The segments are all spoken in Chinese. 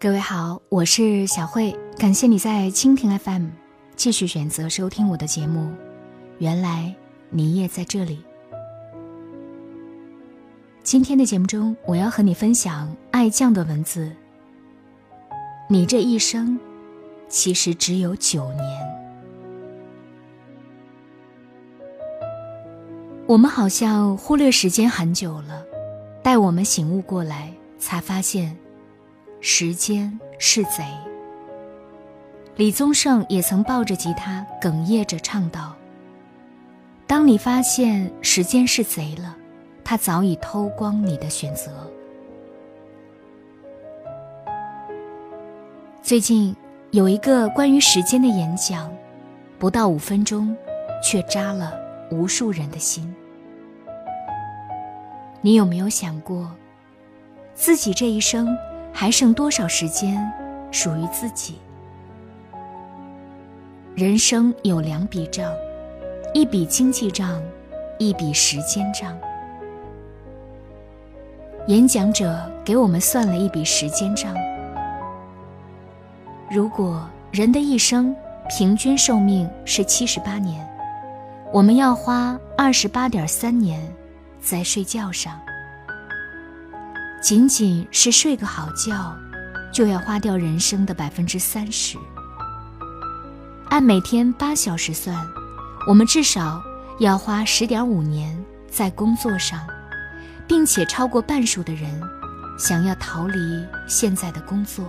各位好，我是小慧，感谢你在蜻蜓 FM 继续选择收听我的节目。原来你也在这里。今天的节目中，我要和你分享爱酱的文字。你这一生，其实只有九年。我们好像忽略时间很久了，待我们醒悟过来，才发现。时间是贼。李宗盛也曾抱着吉他哽咽着唱道：“当你发现时间是贼了，他早已偷光你的选择。”最近有一个关于时间的演讲，不到五分钟，却扎了无数人的心。你有没有想过，自己这一生？还剩多少时间属于自己？人生有两笔账，一笔经济账，一笔时间账。演讲者给我们算了一笔时间账。如果人的一生平均寿命是七十八年，我们要花二十八点三年在睡觉上。仅仅是睡个好觉，就要花掉人生的百分之三十。按每天八小时算，我们至少要花十点五年在工作上，并且超过半数的人想要逃离现在的工作，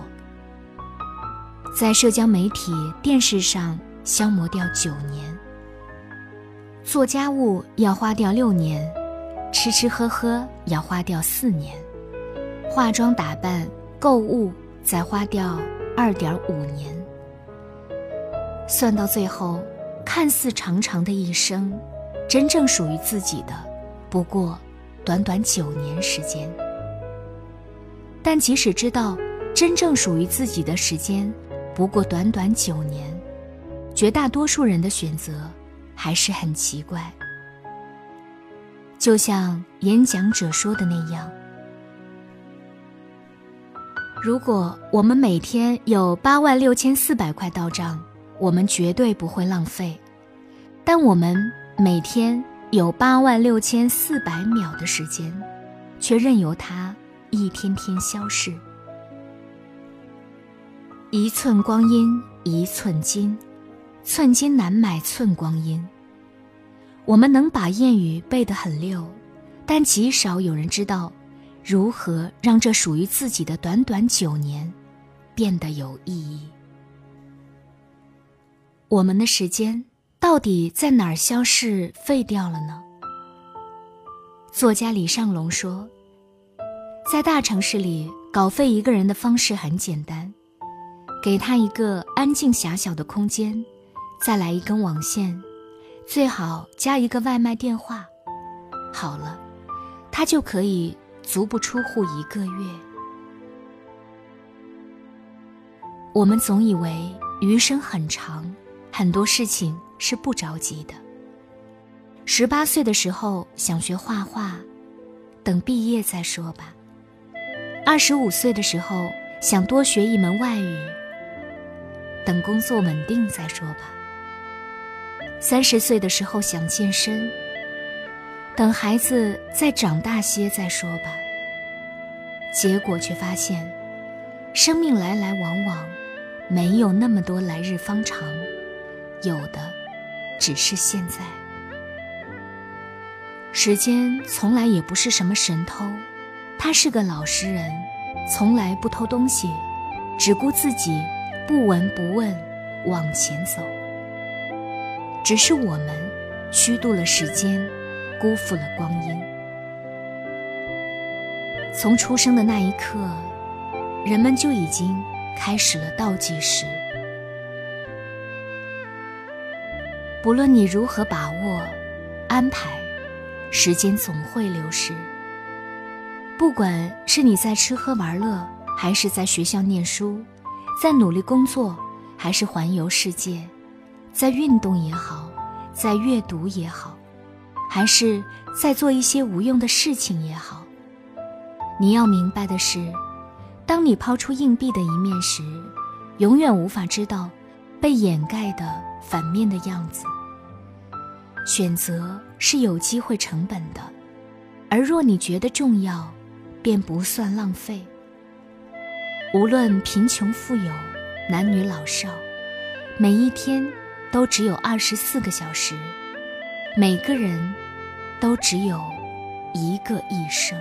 在社交媒体、电视上消磨掉九年，做家务要花掉六年，吃吃喝喝要花掉四年。化妆打扮、购物，再花掉二点五年。算到最后，看似长长的一生，真正属于自己的，不过短短九年时间。但即使知道真正属于自己的时间不过短短九年，绝大多数人的选择还是很奇怪。就像演讲者说的那样。如果我们每天有八万六千四百块到账，我们绝对不会浪费；但我们每天有八万六千四百秒的时间，却任由它一天天消逝。一寸光阴一寸金，寸金难买寸光阴。我们能把谚语背得很溜，但极少有人知道。如何让这属于自己的短短九年变得有意义？我们的时间到底在哪儿消逝废掉了呢？作家李尚龙说，在大城市里搞废一个人的方式很简单，给他一个安静狭小的空间，再来一根网线，最好加一个外卖电话，好了，他就可以。足不出户一个月，我们总以为余生很长，很多事情是不着急的。十八岁的时候想学画画，等毕业再说吧；二十五岁的时候想多学一门外语，等工作稳定再说吧；三十岁的时候想健身。等孩子再长大些再说吧。结果却发现，生命来来往往，没有那么多来日方长，有的只是现在。时间从来也不是什么神偷，他是个老实人，从来不偷东西，只顾自己不闻不问往前走。只是我们虚度了时间。辜负了光阴。从出生的那一刻，人们就已经开始了倒计时。不论你如何把握、安排，时间总会流逝。不管是你在吃喝玩乐，还是在学校念书，在努力工作，还是环游世界，在运动也好，在阅读也好。还是在做一些无用的事情也好，你要明白的是，当你抛出硬币的一面时，永远无法知道被掩盖的反面的样子。选择是有机会成本的，而若你觉得重要，便不算浪费。无论贫穷富有，男女老少，每一天都只有二十四个小时，每个人都只有一个一生。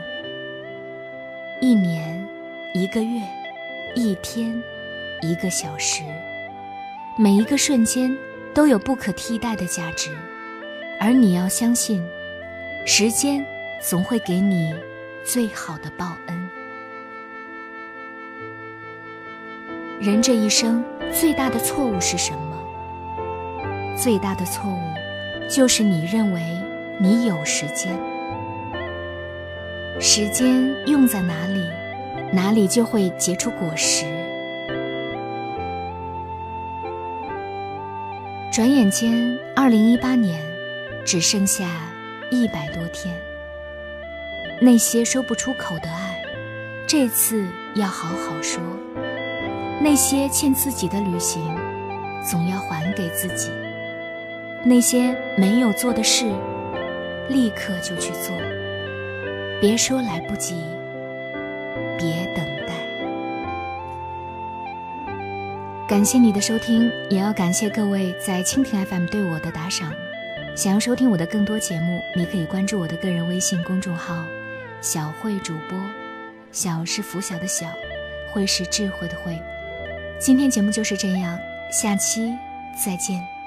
一年，一个月，一天，一个小时，每一个瞬间都有不可替代的价值。而你要相信，时间总会给你最好的报恩。人这一生最大的错误是什么？最大的错误就是你认为你有时间，时间用在哪里，哪里就会结出果实。转眼间，二零一八年。只剩下一百多天，那些说不出口的爱，这次要好好说；那些欠自己的旅行，总要还给自己；那些没有做的事，立刻就去做。别说来不及，别等待。感谢你的收听，也要感谢各位在蜻蜓 FM 对我的打赏。想要收听我的更多节目，你可以关注我的个人微信公众号“小慧主播”，小是拂晓的小，慧是智慧的慧。今天节目就是这样，下期再见。